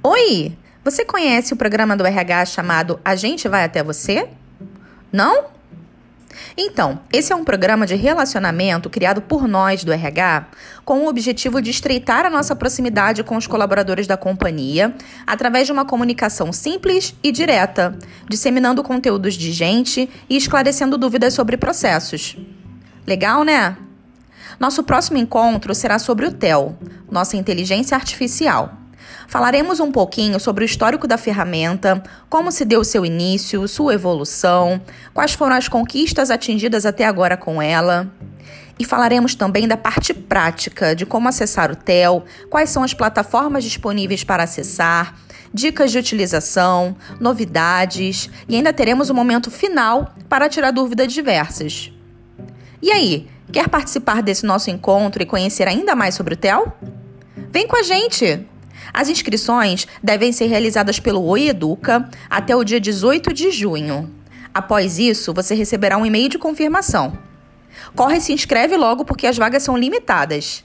Oi, você conhece o programa do RH chamado A Gente Vai Até Você? Não? Então, esse é um programa de relacionamento criado por nós do RH com o objetivo de estreitar a nossa proximidade com os colaboradores da companhia através de uma comunicação simples e direta, disseminando conteúdos de gente e esclarecendo dúvidas sobre processos. Legal, né? Nosso próximo encontro será sobre o TEL, nossa inteligência artificial. Falaremos um pouquinho sobre o histórico da ferramenta, como se deu seu início, sua evolução, quais foram as conquistas atingidas até agora com ela. E falaremos também da parte prática de como acessar o TEL, quais são as plataformas disponíveis para acessar, dicas de utilização, novidades e ainda teremos um momento final para tirar dúvidas diversas. E aí, quer participar desse nosso encontro e conhecer ainda mais sobre o TEL? Vem com a gente! As inscrições devem ser realizadas pelo Oi Educa até o dia 18 de junho. Após isso, você receberá um e-mail de confirmação. Corre e se inscreve logo porque as vagas são limitadas.